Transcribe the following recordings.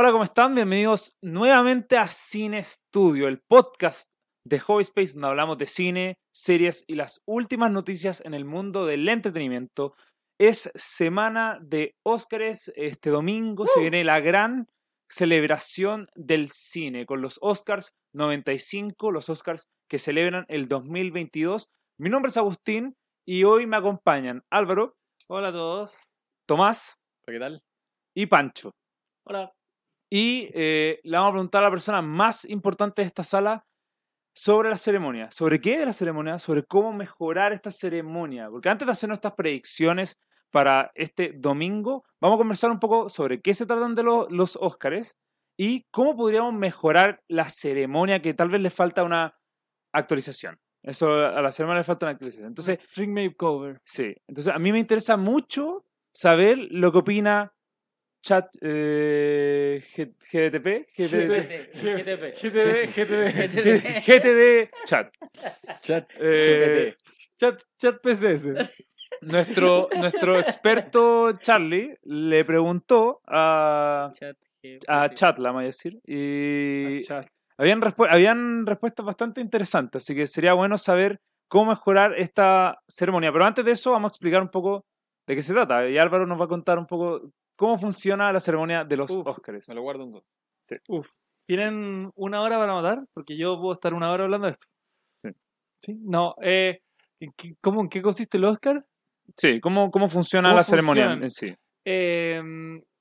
Hola, ¿cómo están? Bienvenidos nuevamente a Cine Studio, el podcast de Hobby Space donde hablamos de cine, series y las últimas noticias en el mundo del entretenimiento. Es semana de Óscares. Este domingo se viene la gran celebración del cine con los Oscars 95, los Oscars que celebran el 2022. Mi nombre es Agustín y hoy me acompañan Álvaro, Hola a todos. Tomás ¿Qué tal? y Pancho. Hola. Y eh, le vamos a preguntar a la persona más importante de esta sala sobre la ceremonia. ¿Sobre qué de la ceremonia? Sobre cómo mejorar esta ceremonia. Porque antes de hacer nuestras predicciones para este domingo, vamos a conversar un poco sobre qué se tratan de lo- los Óscares y cómo podríamos mejorar la ceremonia que tal vez le falta una actualización. Eso a la ceremonia le falta una actualización. Entonces, String Makeover. Sí, entonces a mí me interesa mucho saber lo que opina Chat eh, GTP. GTD, GTD, GTD Chat. Chat. Eh, Chat, chat PCS. nuestro, nuestro experto Charlie le preguntó a, Chat. a Chat, la vamos a decir, y Chat. habían, respu- habían respuestas bastante interesantes, así que sería bueno saber cómo mejorar esta ceremonia. Pero antes de eso, vamos a explicar un poco de qué se trata. Y Álvaro nos va a contar un poco cómo funciona la ceremonia de los Uf, Óscares. Me lo guardo un dos. Uf. ¿Tienen una hora para matar? Porque yo puedo estar una hora hablando de esto. Sí. ¿Sí? No. Eh, ¿en qué- ¿Cómo en qué consiste el Oscar? Sí, ¿cómo, cómo funciona ¿Cómo la ceremonia en sí? Eh,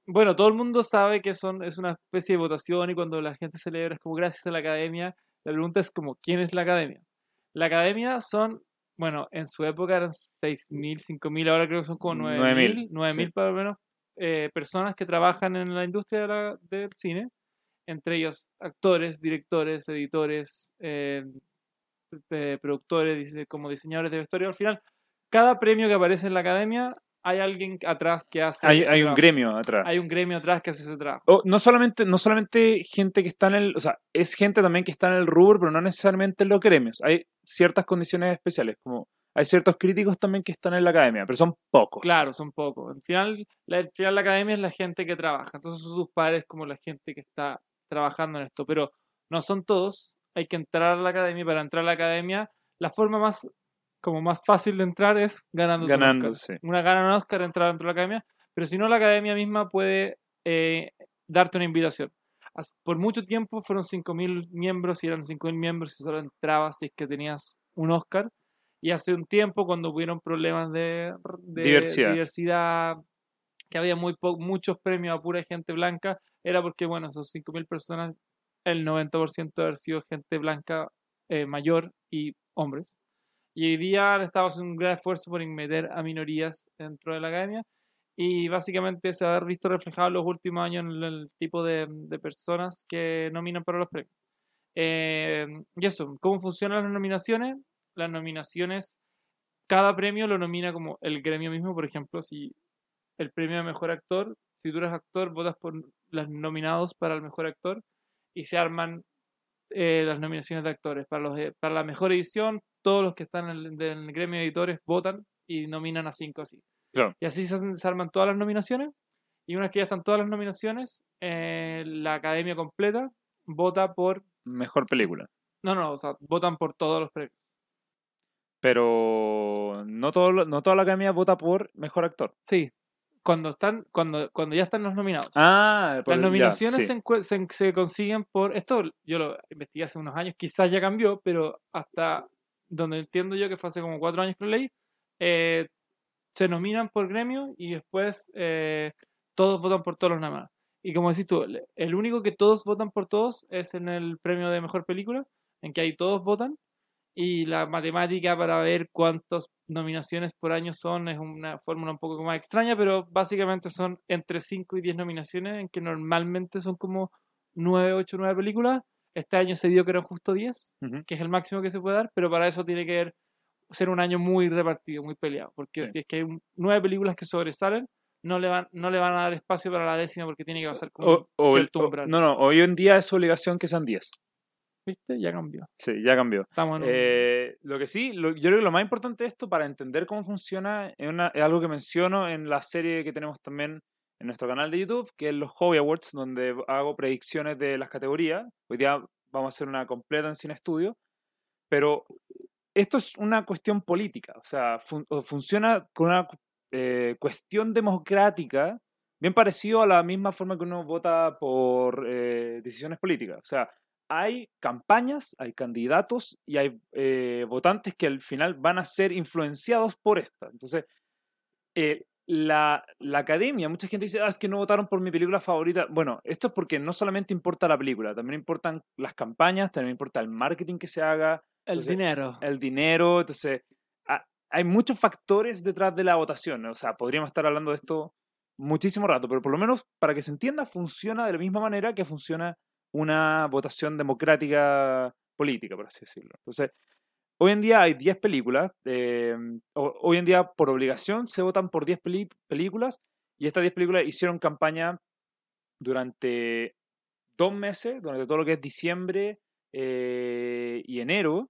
bueno, todo el mundo sabe que son, es una especie de votación y cuando la gente celebra es como gracias a la academia. La pregunta es como, ¿quién es la academia? La academia son, bueno, en su época eran 6.000, 5.000, ahora creo que son como 9.000, 9.000, 9.000 sí. para lo menos, eh, personas que trabajan en la industria de la- del cine, entre ellos actores, directores, editores, eh, eh, productores, como diseñadores de vestuario. Al final, cada premio que aparece en la academia, hay alguien atrás que hace Hay, ese hay un gremio atrás. Hay un gremio atrás que hace ese trabajo. O no solamente, no solamente gente que está en el, o sea, es gente también que está en el rubro, pero no necesariamente en los gremios. Hay ciertas condiciones especiales, como hay ciertos críticos también que están en la academia, pero son pocos. Claro, son pocos. Al final, la, al final la academia es la gente que trabaja. Entonces son sus padres como la gente que está trabajando en esto. Pero no son todos. Hay que entrar a la academia. Para entrar a la academia, la forma más como más fácil de entrar es ganando Ganando, Oscar. sí. Una gana un Oscar, entrar dentro de la academia. Pero si no, la academia misma puede eh, darte una invitación. Por mucho tiempo fueron 5.000 miembros y eran 5.000 miembros y solo entrabas si es que tenías un Oscar. Y hace un tiempo, cuando hubieron problemas de, de Diversidad. diversidad, que había muy po- muchos premios a pura gente blanca, era porque, bueno, esos 5.000 personas, el 90% de haber sido gente blanca eh, mayor y hombres. Y hoy día han estado haciendo un gran esfuerzo por meter a minorías dentro de la academia. Y básicamente se ha visto reflejado en los últimos años en el tipo de, de personas que nominan para los premios. Eh, y eso, ¿cómo funcionan las nominaciones? Las nominaciones, cada premio lo nomina como el gremio mismo. Por ejemplo, si el premio a mejor actor, si tú eres actor, votas por los nominados para el mejor actor y se arman eh, las nominaciones de actores. Para, los, para la mejor edición, todos los que están en el, del gremio de editores votan y nominan a cinco así. Claro. Y así se, hacen- se arman todas las nominaciones. Y una vez que ya están todas las nominaciones, eh, la academia completa vota por. Mejor película. No, no, o sea, votan por todos los premios. Pero no, todo, no toda la academia vota por mejor actor. Sí. Cuando, están, cuando, cuando ya están los nominados. Ah, por- Las ya, nominaciones sí. se, se, se consiguen por. Esto yo lo investigué hace unos años, quizás ya cambió, pero hasta donde entiendo yo que fue hace como cuatro años que lo leí, eh, se nominan por gremio y después eh, todos votan por todos los nominados. Y como decís tú, el- el único que todos votan por todos es en el premio de mejor película, en que ahí todos votan. Y la matemática para ver cuántas nominaciones por año son es una fórmula un poco más extraña, pero básicamente son entre 5 y 10 nominaciones, en que normalmente son como 9, 8, 9 películas. Este año se dio que eran justo 10, Ujú. que es el máximo que se puede dar, pero para eso tiene que ver- ser un año muy repartido, muy peleado, porque Sí. si es que hay un- nueve películas que sobresalen, no le van, no le van a dar espacio para la décima porque tiene que pasar como O- o el- o- no, no, hoy en día es obligación que sean 10. ¿Viste? Ya cambió. Sí, ya cambió. Estamos en un- Eh, lo que sí, lo- yo creo que lo más importante de esto para entender cómo funciona es, una- es algo que menciono en la serie que tenemos también en nuestro canal de YouTube, que es los Hobby Awards, donde hago predicciones de las categorías. Hoy día vamos a hacer una completa en Cine Estudio, pero esto es una cuestión política, o sea, fun- funciona con una eh, cuestión democrática, bien parecido a la misma forma que uno vota por eh, decisiones políticas. O sea, hay campañas, hay candidatos y hay eh, votantes que al final van a ser influenciados por esta. Entonces, eh, la, la academia, mucha gente dice, ah, es que no votaron por mi película favorita. Bueno, esto es porque no solamente importa la película, también importan las campañas, también importa el marketing que se haga, El Entonces, dinero. el dinero, entonces ha- hay muchos factores detrás de la votación, o sea, podríamos estar hablando de esto muchísimo rato, pero por lo menos para que se entienda funciona de la misma manera que funciona una votación democrática política, por así decirlo. Entonces, hoy en día hay 10 películas, eh, ho- hoy en día por obligación se votan por 10 peli- películas y estas 10 películas hicieron campaña durante dos meses, durante todo lo que es diciembre eh, y enero,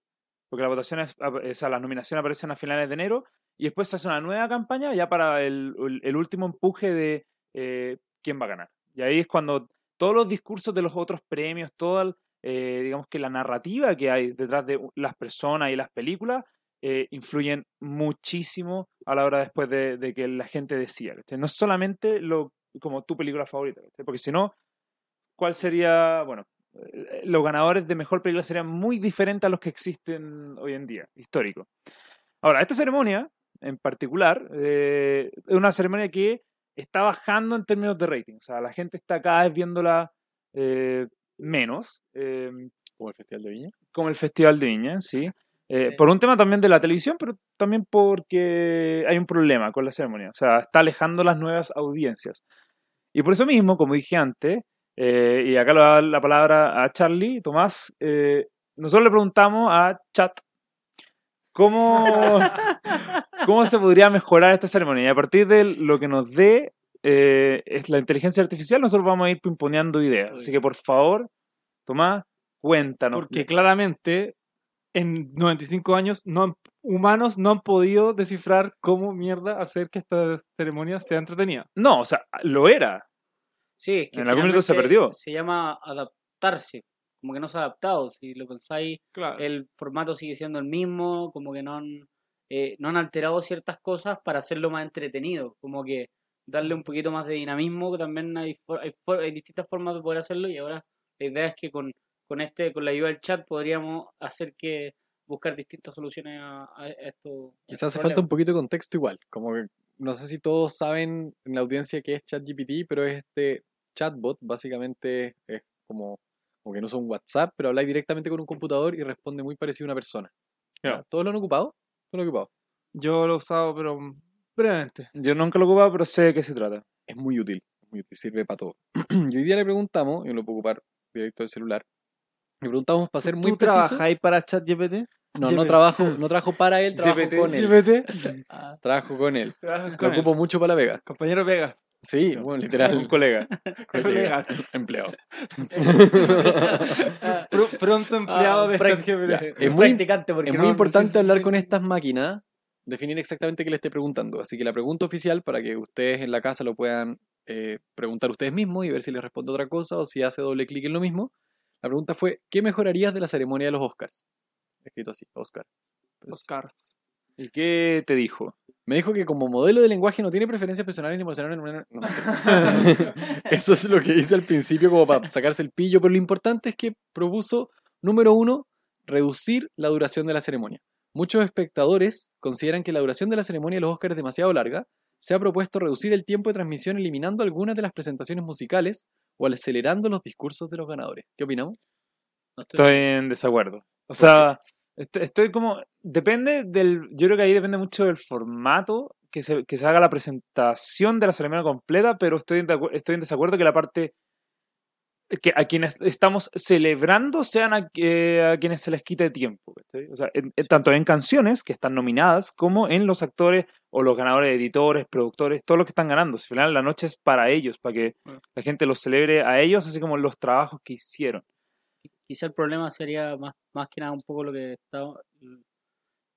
porque la votación o sea, las nominaciones aparecen a finales de enero, y después se hace una nueva campaña ya para el último empuje de eh, quién va a ganar. Y ahí es cuando todos los discursos de los otros premios, toda, eh, digamos que la narrativa que hay detrás de las personas y las películas, eh, influyen muchísimo a la hora después de, que la gente decida. ¿cachai? No solamente lo, como tu película favorita, ¿cachai? porque si no, ¿cuál sería, bueno, eh, los ganadores de mejor película serían muy diferentes a los que existen hoy en día, histórico. Ahora, esta ceremonia en particular es una ceremonia que está bajando en términos de rating. O sea, la gente está cada vez viéndola eh, menos, eh, Como el Festival de Viña. como el Festival de Viña, sí. Eh, Sí. Por un tema también de la televisión, pero también porque hay un problema con la ceremonia. O sea, está alejando las nuevas audiencias. Y por eso mismo, como dije antes, eh, y acá le voy a dar la palabra a Charlie, Tomás, eh, nosotros le preguntamos a Chat cómo, cómo se podría mejorar esta ceremonia. Y a partir de lo que nos dé eh, es la inteligencia artificial, nosotros vamos a ir pimponeando ideas. Así que por favor, Tomás, cuéntanos. Porque claramente en 95 años no han- humanos no han podido descifrar cómo mierda hacer que esta ceremonia sea entretenida. No, o sea, lo era. Sí, es que En algún minuto se perdió. Se llama adaptarse, como que no se ha adaptado. Si lo pensáis, Claro. el formato sigue siendo el mismo, como que no han, eh, no han alterado ciertas cosas para hacerlo más entretenido, como que darle un poquito más de dinamismo, que también hay, for- hay, for- hay distintas formas de poder hacerlo y ahora la idea es que con, con este con la ayuda del chat podríamos hacer que buscar distintas soluciones a, a esto. Quizás hace falta un poquito de contexto igual. Como que no sé si todos saben en la audiencia qué es ChatGPT, pero es este chatbot, básicamente es como, como que no un WhatsApp, pero habla directamente con un computador y responde muy parecido a una persona. ¿Todos lo han ocupado? ¿Todos lo han ocupado? Yo lo he usado, pero brevemente. Yo nunca lo he ocupado, pero sé de qué se trata. Es muy útil, es muy útil, sirve para todo. y hoy día le preguntamos, y lo puedo ocupar directo del celular, le preguntamos para ser muy ¿Tú preciso. trabajáis para ChatGPT? No, no trabajo, no trabajo para él, trabajo GPT. con él. GPT. Trabajo con él. Lo él. ocupo mucho para la Vega. Compañero Vega. Sí, bueno, literal. Un colega. colega, empleado. Pr- pronto empleado Ah, de prac- ChatGPT. Ya, es muy, practicante porque es no- muy no importante hablar con estas máquinas, definir exactamente qué le esté preguntando. Así que la pregunta oficial, para que ustedes en la casa lo puedan eh, preguntar ustedes mismos y ver si les responde otra cosa o si hace doble clic en lo mismo. La pregunta fue, ¿qué mejorarías de la ceremonia de los Oscars? Escrito así, Oscar. Pues, Oscars. ¿Y qué te dijo? Me dijo que como modelo de lenguaje no tiene preferencias personales ni emocionales. No, no, mentira. Eso es lo que dice al principio como para sacarse el pillo, pero lo importante es que propuso, número uno, reducir la duración de la ceremonia. Muchos espectadores consideran que la duración de la ceremonia de los Oscars es demasiado larga. Se ha propuesto reducir el tiempo de transmisión eliminando algunas de las presentaciones musicales o acelerando los discursos de los ganadores. ¿Qué opinamos? estoy- en desacuerdo. O sea, estoy como. Depende del. Yo creo que ahí depende mucho del formato que se, que se haga la presentación de la ceremonia completa, pero estoy en, estoy en desacuerdo que la parte. que a quienes estamos celebrando sean a, a quienes se les quite tiempo. O sea, en- en- tanto en canciones que están nominadas como en los actores o los ganadores, editores, productores, todos los que están ganando. Al final la noche es para ellos, para que la gente los celebre a ellos, así como los trabajos que hicieron. Quizá el problema sería más, más que nada un poco lo que está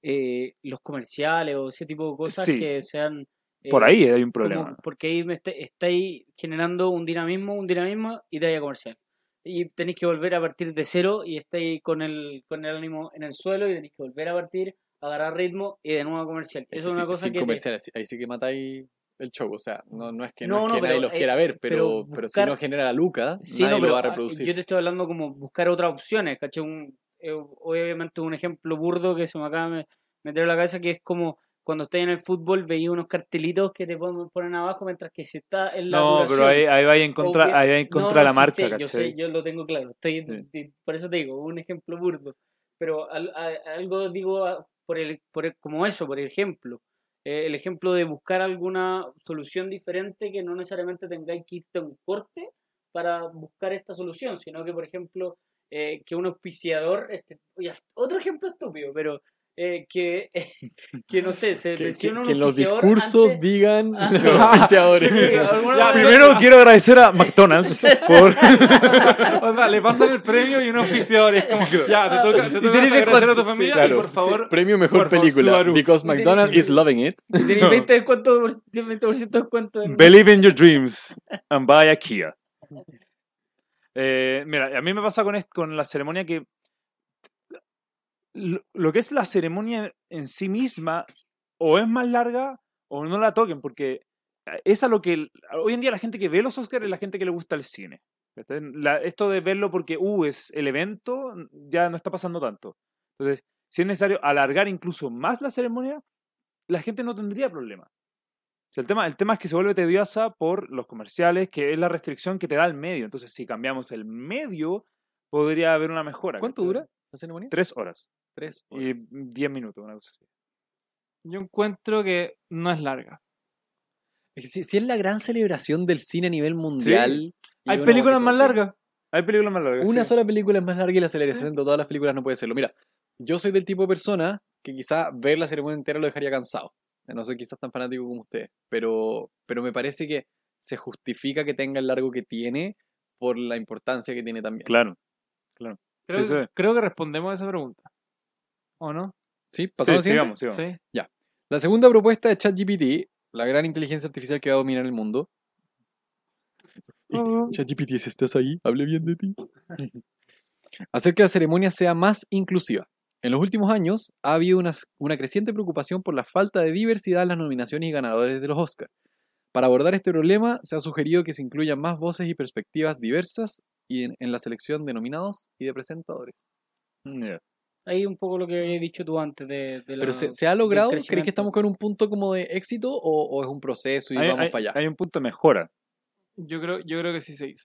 eh, los comerciales o ese tipo de cosas Sí. que sean Por Eh, ahí hay un como- problema. porque ahí me está- estáis generando un dinamismo, un dinamismo y talla comercial. Y tenéis que volver a partir de cero y estáis con el, con el ánimo en el suelo y tenéis que volver a partir, agarrar ritmo y de nuevo comercial. Eso es Sí- una cosa sin que... te- comerciales, ahí sí que matáis el show. O sea, no, no es que, no No, es no, que nadie los eh, quiera ver, pero, pero pero si no genera la luca, Sí, nadie no, pero lo va a ah, reproducir. yo te estoy hablando como buscar otras opciones, ¿cachai? Un, eh, obviamente un ejemplo burdo que se me acaba de meter en la cabeza que es como cuando estás en el fútbol veía unos cartelitos que te ponen, abajo mientras que se está en la No, duración. pero ahí, ahí va en contra, Obvia- ahí va en No, contra de la sí marca, sé, yo ¿cachai? sé, yo lo tengo claro. Estoy, Sí. por eso te digo, un ejemplo burdo. Pero al- a- algo digo a- por el, por el- como eso, por ejemplo. Eh, el ejemplo de buscar alguna solución diferente que no necesariamente tengáis que irte a un corte para buscar esta solución, sino que, por ejemplo, eh, que un auspiciador, este, otro ejemplo estúpido, pero eh, que, que no sé, se que, que- un que los discursos antes- digan Ah. los auspiciadores. Sí, Ya, primero quiero agradecer a McDonald's por... Onda, le pasan el premio y un auspiciador. Es como, ya, te toca, te toca tienes que agradecer a tu con- sí, familia Claro, y por favor. premio mejor por favor, película. Subaru. Because McDonald's is loving it. Tenéis 20 descuento, por- 20% de descuento en- Believe in your dreams and buy a Kia. Eh, mira, a mí me pasa con, con la ceremonia que lo, que es la ceremonia en sí misma o es más larga o no la toquen porque es a lo que hoy en día la gente que ve los Oscars es la gente que le gusta el cine. esto de verlo porque uh, es el evento ya no está pasando tanto. Entonces, si es necesario alargar incluso más la ceremonia, la gente no tendría problema. O sea, el, tema, el tema es que se vuelve tediosa por los comerciales, que es la restricción que te da el medio. Entonces, si cambiamos el medio, podría haber una mejora. ¿Cuánto dura la ceremonia? Tres horas Tres. y horas. diez minutos, una cosa así. Yo encuentro que no es larga. Es que Si, si es la gran celebración del cine a nivel mundial. Hay películas más largas. Hay películas más largas. Una sí. sola película es más larga y la celebración de todas las películas no puede serlo. Mira, yo soy del tipo de persona que quizá ver la ceremonia entera lo dejaría cansado. No soy quizás tan fanático como ustedes, pero, pero me parece que se justifica que tenga el largo que tiene por la importancia que tiene también. Claro. Creo, Sí, sí. creo que respondemos a esa pregunta. ¿O no? ¿Sí? Sí, ¿Pasamos a la siguiente? sigamos, sigamos. Sí. La segunda propuesta de ChatGPT, la gran inteligencia artificial que va a dominar el mundo. Oh. ChatGPT, si estás ahí, hable bien de ti. Hacer que la ceremonia sea más inclusiva. En los últimos años ha habido una, una creciente preocupación por la falta de diversidad en las nominaciones y ganadores de los Oscars. Para abordar este problema, se ha sugerido que se incluyan más voces y perspectivas diversas y en, en la selección de nominados y de presentadores. Ya. Ahí un poco lo que habías dicho tú antes de, de la- Pero se, ¿se ha logrado? ¿Crees que estamos con un punto como de éxito o, o es un proceso y Hay, vamos hay- para allá? hay un punto de mejora. Yo creo, yo creo que sí se hizo.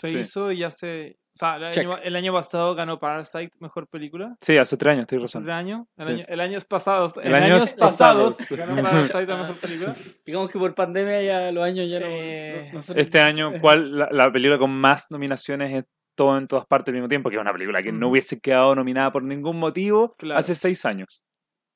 Se Sí. hizo y ya se. O sea, el año, el año pasado ganó Parasite mejor película. Sí, hace tres años, estoy Hace razón. tres años. El, Sí. año, el años pasados. El en años años pasados. pasados. ganó Parasite la mejor película. Digamos que por pandemia ya los años ya no... Eh, no- no son- Este año, ¿cuál la, la película con más nominaciones todo, en todas partes al mismo tiempo? Que es una película que no Ujú. hubiese quedado nominada por ningún motivo Claro. hace seis años.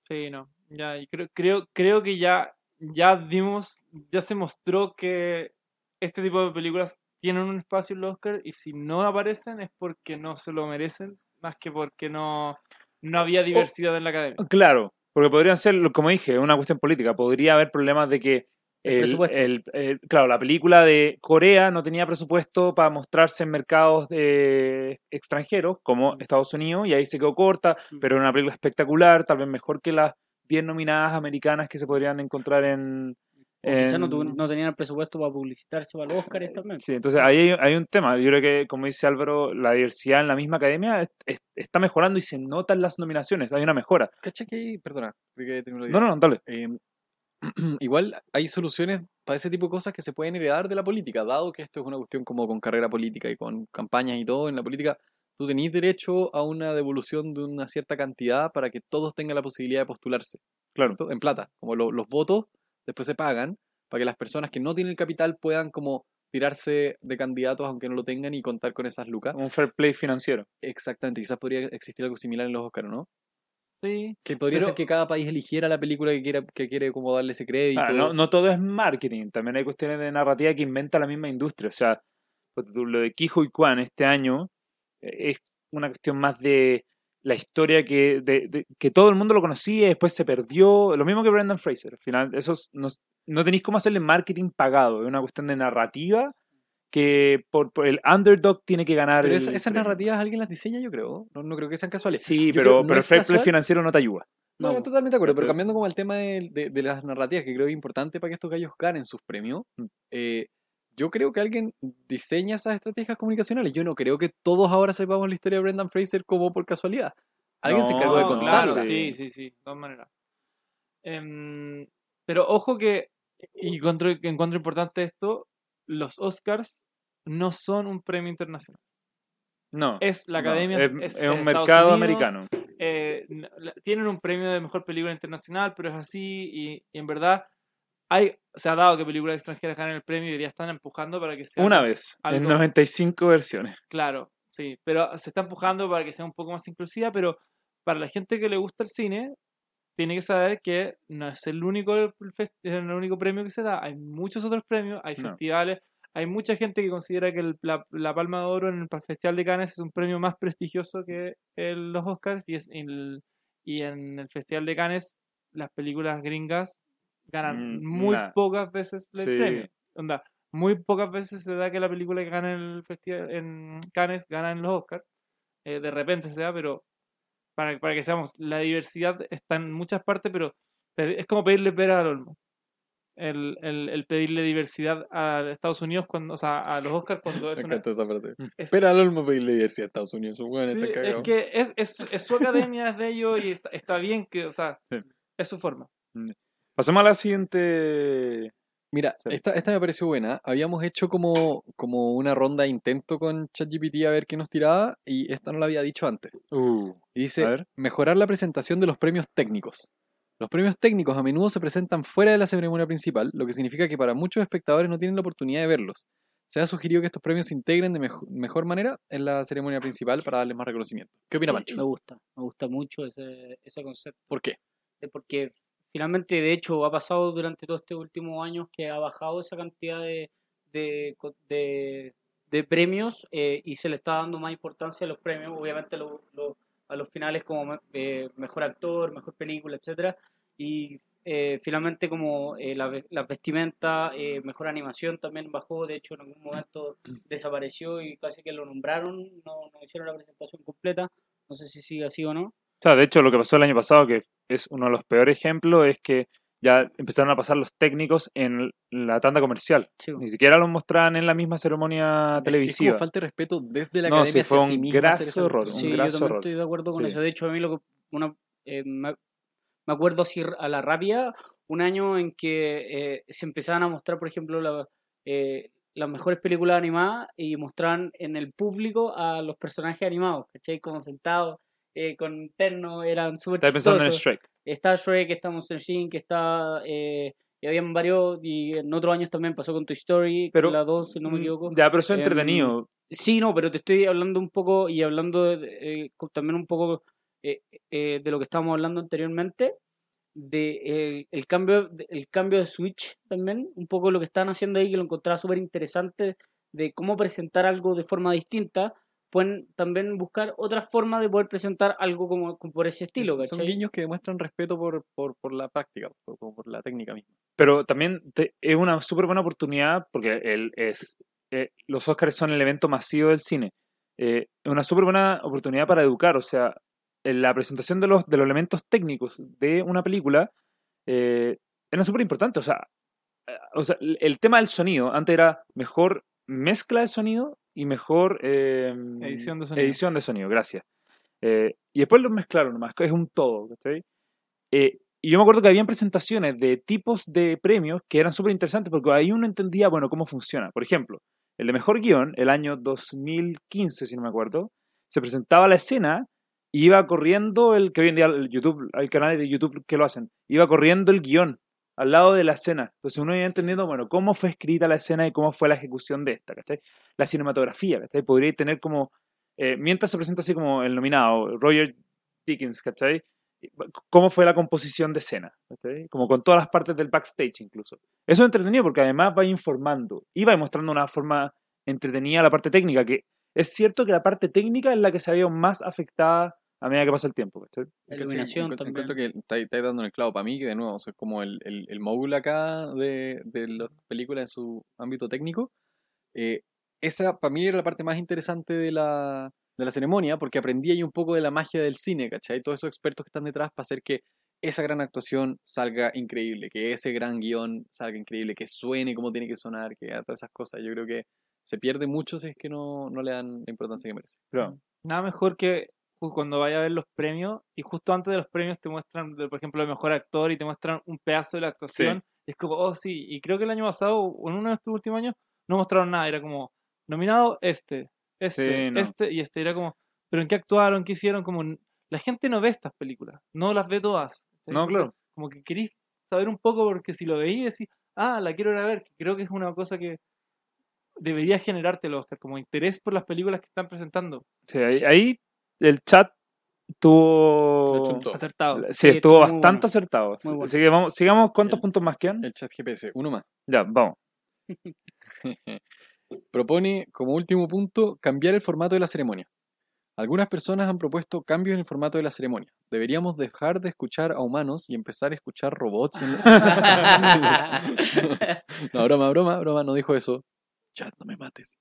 Sí, no. Ya, y creo, creo, creo que ya, ya dimos, ya se mostró que este tipo de películas tienen un espacio en los Oscar y si no aparecen es porque no se lo merecen, más que porque no, no había diversidad en la academia. Claro, porque podrían ser, como dije, una cuestión política. Podría haber problemas de que, El el- el- el- claro, la película de Corea no tenía presupuesto para mostrarse en mercados de extranjeros como Estados Unidos y ahí se quedó corta, Mm. pero era una película espectacular, tal vez mejor que las 10 nominadas americanas que se podrían encontrar en... O quizás no, en- no tenían el presupuesto para publicitarse para los Oscars también. Sí, entonces ahí hay, hay un tema. Yo creo que, como dice Álvaro, la diversidad en la misma academia es- es- está mejorando y se notan las nominaciones. Hay una mejora. ¿Cacha que hay- Perdona, porque tengo la No, no, no, dale. Eh, igual hay soluciones para ese tipo de cosas que se pueden heredar de la política, dado que esto es una cuestión como con carrera política y con campañas y todo en la política. Tú tenés derecho a una devolución de una cierta cantidad para que todos tengan la posibilidad de postularse. Claro. En plata. Como lo- los votos después se pagan para que las personas que no tienen capital puedan como tirarse de candidatos aunque no lo tengan y contar con esas lucas. Un fair play financiero. Exactamente, quizás podría existir algo similar en los Oscars, ¿no? Sí. Que podría Pero- ser que cada país eligiera la película que quiera, que quiere como darle ese crédito. No, no todo es marketing, también hay cuestiones de narrativa que inventa la misma industria. O sea, lo de Kijo y Kwan este año eh, es una cuestión más de la historia que, de, de- que todo el mundo lo conocía y después se perdió. Lo mismo que Brendan Fraser. Al final, esos no, no tenéis cómo hacerle marketing pagado. Es una cuestión de narrativa que por, por el underdog tiene que ganar. Pero el esa- esas narrativas alguien las diseña, yo creo. No, no creo que sean casuales. Sí, Yo pero, creo- no pero el fair play financiero no te ayuda. No, No, no, totalmente de acuerdo, pero cambiando como al tema de, de- de las narrativas, que creo que es importante para que estos gallos ganen sus premios, Mm. eh, yo creo que alguien diseña esas estrategias comunicacionales. Yo no creo que todos ahora sepamos la historia de Brendan Fraser como por casualidad. Alguien se encargó de contarla. Claro, sí, sí, sí, de todas maneras. Em, pero ojo que, y encuentro importante esto, los Oscars no son un premio internacional. No. Es la no, academia. es, es un Estados mercado Unidos, americano. eh, tienen un premio de mejor película internacional, pero es así y, y en verdad hay, se ha dado que películas extranjeras ganen el premio y ya están empujando para que sea Una algo- vez, en algo- 95 versiones. Claro, sí, pero se está empujando para que sea un poco más inclusiva, pero para la gente que le gusta el cine, tiene que saber que no es el único, el único premio que se da, hay muchos otros premios, hay No. festivales, hay mucha gente que considera que el- la, la Palma de Oro en el Festival de Cannes es un premio más prestigioso que el- los Oscars y, es el- y en el Festival de Cannes las películas gringas ganan Mm, muy nah. pocas veces el Sí. premio. Onda, muy pocas veces se da que la película que gana en el festival en Cannes gana en los Oscars. Eh, de repente se da, pero para, para que seamos, la diversidad está en muchas partes, pero pe- es como pedirle pera al olmo. El, el, el pedirle diversidad a Estados Unidos, cuando, o sea, a los Oscars cuando es Me una... encanta esa frase. Mm. es- Espera al olmo pedirle diversidad a Estados Unidos. Sí, es que es, es, es su academia, es de ellos y está, está bien que, o sea, Sí. es su forma. Pasemos a la siguiente. Mira, Sí. esta, esta me pareció buena. Habíamos hecho como, como una ronda de intento con ChatGPT a ver qué nos tiraba y esta no la había dicho antes. Uh, Y a dice, ver. mejorar la presentación de los premios técnicos. Los premios técnicos a menudo se presentan fuera de la ceremonia principal, lo que significa que para muchos espectadores no tienen la oportunidad de verlos. Se ha sugerido que estos premios se integren de mejo- mejor manera en la ceremonia principal para darles más reconocimiento. ¿Qué opina Me Pancho? gusta, me gusta mucho ese, ese concepto. ¿Por qué? Porque finalmente, de hecho, ha pasado durante todo este último año que ha bajado esa cantidad de, de, co- de- de premios eh, y se le está dando más importancia a los premios, obviamente lo- lo- a los finales como eh, mejor actor, mejor película, etcétera Y eh, finalmente como eh, la, ve- la vestimenta, eh, mejor animación también bajó, de hecho en algún momento desapareció y casi que lo nombraron, no, no hicieron la presentación completa, no sé si sigue así o no. O sea, de hecho, lo que pasó el año pasado, que es uno de los peores ejemplos, es que ya empezaron a pasar los técnicos en la tanda comercial. Sí, Ni siquiera los mostraban en la misma ceremonia Es televisiva. como falta de respeto desde la No, academia sí, fue hacia un sí misma graso error, Sí, yo también error. estoy de acuerdo con Sí. eso. De hecho, a mí lo que una, eh, me, me acuerdo así a la rabia un año en que eh, se empezaban a mostrar, por ejemplo, la- eh, las mejores películas animadas y mostraban en el público a los personajes animados, ¿cachai? Como sentados, eh, con terno, eran súper Estaba pensando en chistosos. Shrek. Está Shrek, está Monster Inc., está... Eh, y habían varios, y en otros años también pasó con Toy Story, Pero, con la 2, si no me Mm, equivoco. Ya, pero eso es Em, entretenido. Sí, no, pero te estoy hablando un poco y hablando de- eh, también un poco eh, eh, de lo que estábamos hablando anteriormente, de eh, el cambio de- el cambio de Switch también, un poco lo que están haciendo ahí que lo encontraba súper interesante de cómo presentar algo de forma distinta, pueden también buscar otras formas de poder presentar algo como, como por ese estilo, Son- Son ¿cachai? guiños que demuestran respeto por, por, por la práctica, por, por- por la técnica misma. Pero también te- es una súper buena oportunidad porque el, es, eh, los Oscars son el evento masivo del cine. Eh, es una súper buena oportunidad para educar. O sea, en la presentación de los, de los elementos técnicos de una película eh, era súper importante. O sea, eh, o sea, el tema del sonido antes era mejor mezcla de sonido y mejor eh, Edición de sonido. edición de sonido, gracias. Eh, y después los mezclaron nomás, es un todo. ¿cachai? Eh, y yo me acuerdo que habían presentaciones de tipos de premios que eran súper interesantes porque ahí uno entendía, bueno, cómo funciona. Por ejemplo, el de mejor guion, el año 2015, si no me acuerdo, se presentaba la escena y iba corriendo el que hoy en día el YouTube, hay canales de YouTube que lo hacen, iba corriendo el guion al lado de la escena. Entonces uno iba entendiendo, bueno, cómo fue escrita la escena y cómo fue la ejecución de esta, ¿cachai? La cinematografía. Podría tener como, eh, mientras se presenta así como el nominado, Roger Dickens, cómo fue la composición de escena, como con todas las partes del backstage incluso. Eso es entretenido porque además va informando y va mostrando una forma entretenida la parte técnica, que es cierto que la parte técnica es la que se había más afectada a medida que pasa el tiempo. ¿cachai? Iluminación encuentro- también. encuentro que estáis estáis dando en el clavo para mí, que de nuevo, soy como el, el, el mogul acá de, de las películas en su ámbito técnico. Eh, esa para mí era la parte más interesante de la, de la ceremonia, porque aprendí ahí un poco de la magia del cine, ¿cachai? Todos esos expertos que están detrás para hacer que esa gran actuación salga increíble, que ese gran guion salga increíble, que suene como tiene que sonar, que haga todas esas cosas. Yo creo que se pierde mucho si es que no, no le dan la importancia que merece. Pero, Nada mejor que cuando vaya a ver los premios y justo antes de los premios te muestran, por ejemplo, el mejor actor y te muestran un pedazo de la actuación. Y es como, oh sí, y creo que el año pasado o en uno de estos últimos años no mostraron nada, era como nominado este, este, Sí, no. este y este, era como, pero ¿en qué actuaron? ¿Qué hicieron? Como la gente no ve estas películas, no las ve todas. No, claro. Como que querís saber un poco porque si lo veís decís, ah, la quiero ir a ver, que creo que es una cosa que debería generarte el Oscar, como interés por las películas que están presentando. sí, ahí, ahí el chat tuvo... Lo chuntó. Acertado. Sí, Sí, estuvo estuvo bastante bueno. acertado. Muy bueno. Así que vamos, sigamos. ¿Cuántos El- puntos más quedan? El chat GPS, uno más. Ya, vamos. Propone como último punto cambiar el formato de la ceremonia. Algunas personas han propuesto cambios en el formato de la ceremonia. Deberíamos dejar de escuchar a humanos y empezar a escuchar robots. en la- no, broma, broma, broma, no dijo eso. Chat, no me mates.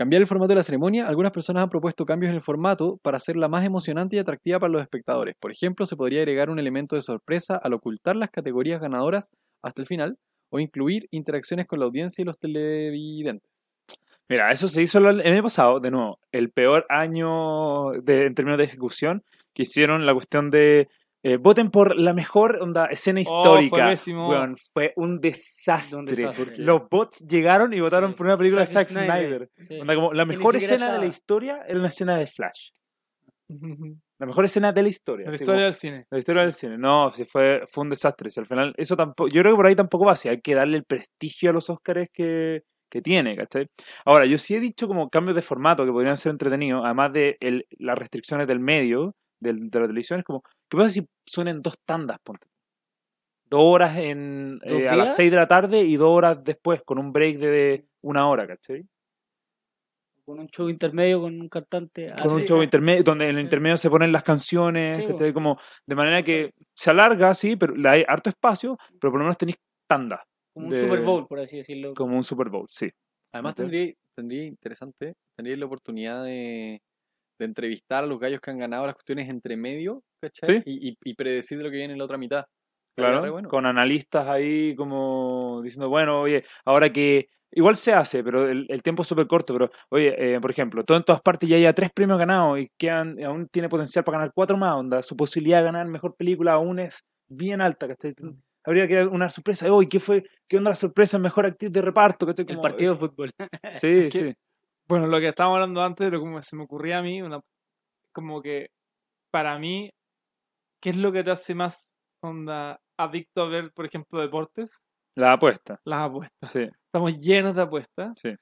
Cambiar el formato de la ceremonia. Algunas personas han propuesto cambios en el formato para hacerla más emocionante y atractiva para los espectadores. Por ejemplo, se podría agregar un elemento de sorpresa al ocultar las categorías ganadoras hasta el final o incluir interacciones con la audiencia y los televidentes. Mira, eso se hizo el año pasado, de nuevo, el peor año en términos de ejecución, que hicieron la cuestión de eh, voten por la mejor onda, escena Oh, histórica. fue fue un desastre. Un desastre. Los bots llegaron y votaron Sí. por una película de Zack Zack Snyder. Sí. Onda, como, la mejor escena de la estaba. historia era una escena de Flash. La mejor escena de la historia. La historia como- del cine. la historia del cine. No, sí fue, fue un desastre. Si al final, eso tampoco, yo creo que por ahí tampoco va. Si hay que darle el prestigio a los Oscars que, que tiene, ¿cachai? Ahora, yo sí he dicho como cambios de formato que podrían ser entretenidos, además de el- las restricciones del medio, del- de la televisión, es como, ¿qué pasa si son en dos tandas, ponte? Dos horas en, ¿Dos eh, a las seis de la tarde y dos horas después, con un break de, de una hora, ¿cachai? Con un show intermedio con un cantante. Con un así. show intermedio, donde en el intermedio se ponen las canciones, Sí, ¿cachai? Como, de manera que se alarga, sí, pero le hay harto espacio, pero por lo menos tenéis tandas, Como un de- Super Bowl, por así decirlo. como un Super Bowl, sí. Además, tendría, tendría interesante, tendría la oportunidad de, de entrevistar a los gallos que han ganado las cuestiones entre medio, ¿cachai? Sí. Y, y, y predecir de lo que viene en la otra mitad. Claro, bueno. con analistas ahí como diciendo, bueno, oye, ahora que igual se hace, pero el, el tiempo es súper corto, pero oye, eh, por ejemplo, todo en todas partes ya hay tres premios ganados y quedan, aún tiene potencial para ganar cuatro más, onda, su posibilidad de ganar mejor película aún es bien alta, ¿cachai? Habría que dar una sorpresa, oye, ¿qué fue? ¿Qué onda la sorpresa en mejor actriz de reparto? ¿cachai? El partido de fútbol. Sí, sí. Bueno, lo que estábamos hablando antes, lo que se me ocurría a mí, una, como que para mí, ¿qué es lo que te hace más onda adicto a ver, por ejemplo, deportes? La apuesta, Las apuestas. sí, Estamos llenos de apuestas. sí.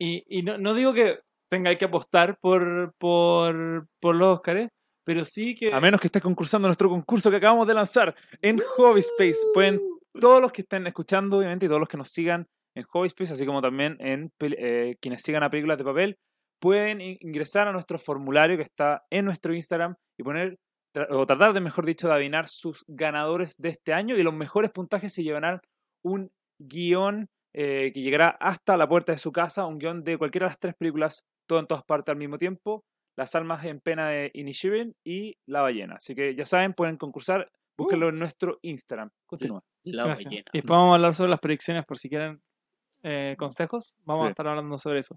Y, y no, no digo que tengáis que apostar por, por, por los Óscares, pero sí que... A menos que estés concursando nuestro concurso que acabamos de lanzar en Hobby Space. Pueden, todos los que estén escuchando, obviamente, y todos los que nos sigan en Hobby Space, así como también en eh, quienes sigan a Películas de Papel, pueden in- ingresar a nuestro formulario que está en nuestro Instagram y poner, tra- o tratar de, mejor dicho, de adivinar sus ganadores de este año y los mejores puntajes se llevarán un guion eh, que llegará hasta la puerta de su casa, un guion de cualquiera de las tres películas, todo en todas partes al mismo tiempo. Las almas en pena de Inishirin y La ballena. Así que ya saben, pueden concursar. Búsquenlo en nuestro Instagram. Continúa. La Gracias. ballena. Y después vamos a hablar sobre las predicciones por si quieren eh, consejos. Vamos a Sí. estar hablando sobre eso.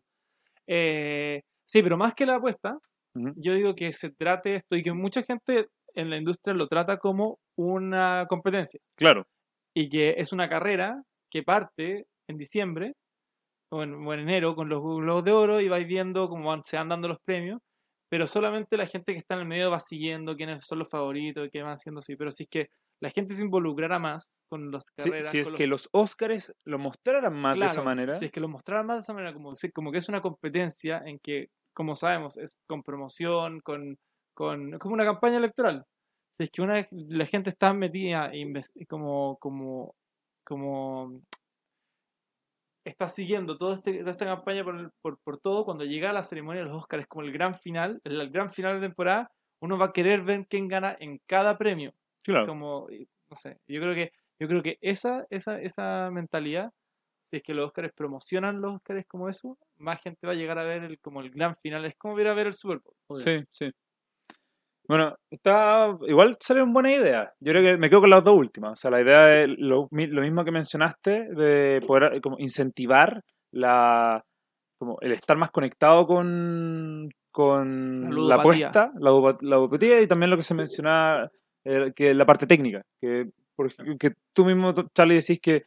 Eh, sí, pero más que la apuesta, yo digo que se trate esto y que mucha gente en la industria lo trata como una competencia Claro. y que es una carrera que parte en diciembre o en, o en enero con los Globos de Oro y vais viendo cómo van- se van dando los premios, pero solamente la gente que está en el medio va siguiendo quiénes son los favoritos y qué van haciendo así. Pero si es que la gente se involucrara más con las Si, carreras, si es con los- que los Oscars lo mostraran más de esa manera. Si es que lo mostraran más de esa manera, como, como que es una competencia en que, como sabemos, es con promoción, con, con es como una campaña electoral. Si es que una la gente está metida e como, como, como está siguiendo todo este, toda esta campaña por, el- por, por todo, cuando llega la ceremonia de los Oscars, como el gran final, el, el gran final de temporada, uno va a querer ver quién gana en cada premio. Claro. Como, no sé, yo creo que, yo creo que esa, esa, esa mentalidad, si es que los Oscars promocionan los Oscars como eso, más gente va a llegar a ver el, como el gran final. Es como ir a ver el Super Bowl. Sí, sí. Bueno, está, igual salieron buenas ideas. Yo creo que me quedo con las dos últimas. O sea, la idea de lo, mi- lo mismo que mencionaste, de poder eh, como incentivar la, como el estar más conectado con, con La apuesta, la, la y también lo que se mencionaba, eh, que la parte técnica. Que, que tú mismo, Charlie, decís que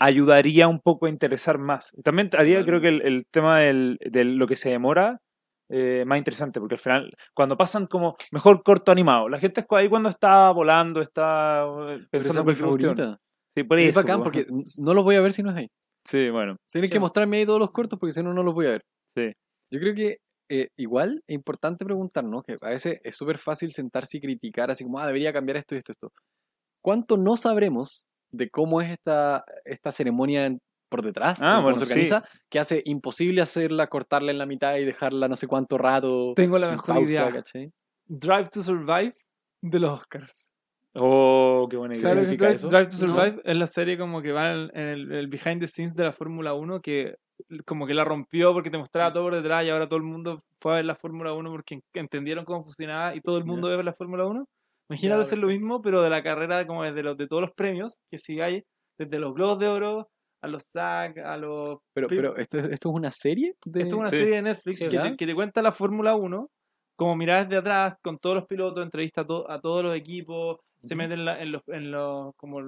ayudaría un poco a interesar más. También a día creo que el, el tema del, de lo que se demora eh, más interesante, porque al final, cuando pasan como mejor corto animado, la gente es ahí cuando está volando, está esa pensando es en favorita. Sí, por Es eso. bacán po. porque no los voy a ver si no es ahí. Sí, bueno. Tienen Sí. que mostrarme ahí todos los cortos porque si no, no los voy a ver. Sí. Yo creo que eh, igual es importante preguntarnos, que a veces es súper fácil sentarse y criticar así como, ah, debería cambiar esto y esto, esto. ¿Cuánto no sabremos de cómo es esta, esta ceremonia en- por detrás, Ah, bueno, se sí. organiza, que hace imposible hacerla, cortarla en la mitad y dejarla no sé cuánto rato Tengo la en mejor pausa, idea. ¿cachai? Drive to Survive de los Oscars. Oh, qué buena idea. Claro, significa Drive, eso? Drive to No. Survive es la serie como que va en, en el, el behind the scenes de la Fórmula 1 que como que la rompió porque te mostraba todo por detrás y ahora todo el mundo fue a ver la Fórmula 1 porque en- entendieron cómo funcionaba y todo el mundo ve la Fórmula 1. Imagínate hacer lo mismo, pero de la carrera como desde los, de todos los premios que sigáis, desde los Globos de Oro a los SAG, a los... Pero, pero ¿esto, es- ¿esto es una serie? De... Esto es una Sí. serie de Netflix Sí, que, te, que te cuenta la Fórmula 1, como mirar desde atrás, con todos los pilotos, entrevista a, to- a todos los equipos, se meten en, la- en los, en los, como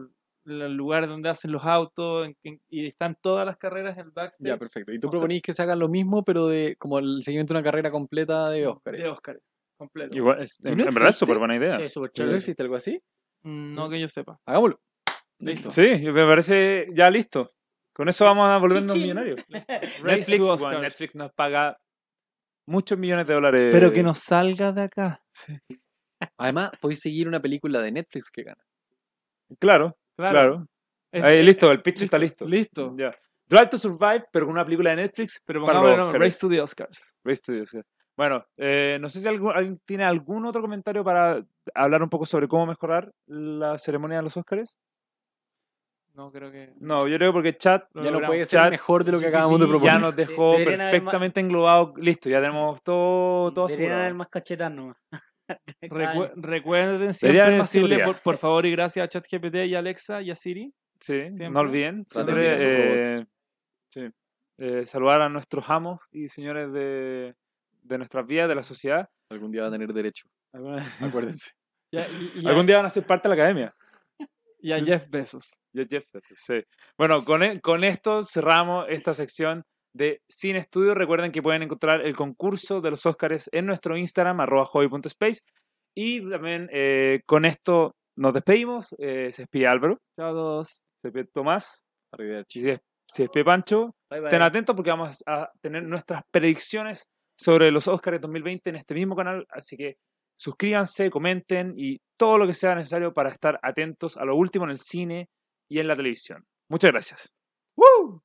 el, lugares donde hacen los autos, en- en- y están todas las carreras en el backstage Ya, perfecto. Y tú proponís que se hagan lo mismo, pero de como el seguimiento de una carrera completa de Oscar. de Oscars, completo. Igual, es- ¿Y en, no en verdad es súper buena idea. Sí, súper ¿No chévere. existe algo así? Mm, No que yo sepa. Hagámoslo. Listo. Sí, me parece ya listo. Con eso vamos a volvernos Chichín. millonarios. Netflix, bueno. Netflix nos paga muchos millones de dólares. Pero que nos salga de acá. Además, podéis seguir una película de Netflix que gana. Claro, claro. Es- Ahí, es- listo, el pitch está listo. Listo. Ya. Drive to Survive, pero con una película de Netflix. Pero para pongamos Oscars. Race to the Oscars. Race to the Oscars. Bueno, eh, no sé si algún- alguien tiene algún otro comentario para hablar un poco sobre cómo mejorar la ceremonia de los Oscars. No, creo que... No, yo creo porque chat ya no puede ser Chat, mejor de lo que acabamos de ya proponer. nos Sí, dejó perfectamente englobado. Listo, ya tenemos todo, todo Deberían haber asegurado. más cachetas nomás. Recue- recuerden siempre decirle por, por favor y gracias a ChatGPT y a Alexa y a Siri. Sí, Siempre. no olviden. Siempre, a eh, sí, eh, saludar a nuestros amos y señores de, de nuestras vidas, de la sociedad. Algún día va a tener derecho. Acuérdense. Y a, y- y a- Algún día van a ser parte de la academia. y a Jeff Bezos. Yo, Jeff Bezos, sí. Bueno, con, e- con esto cerramos esta sección de Cine Estudio. Recuerden que pueden encontrar el concurso de los Óscares en nuestro Instagram, arroba hobby.space. Y también eh, con esto nos despedimos. Eh, se despide Álvaro, Chao a todos. se despide Tomás, y se, se despide Pancho. Bye, bye. Estén atentos porque vamos a tener nuestras predicciones sobre los Oscars 2020 en este mismo canal. Así que suscríbanse, comenten y todo lo que sea necesario para estar atentos a lo último en el cine y en la televisión. Muchas gracias. ¡Woo!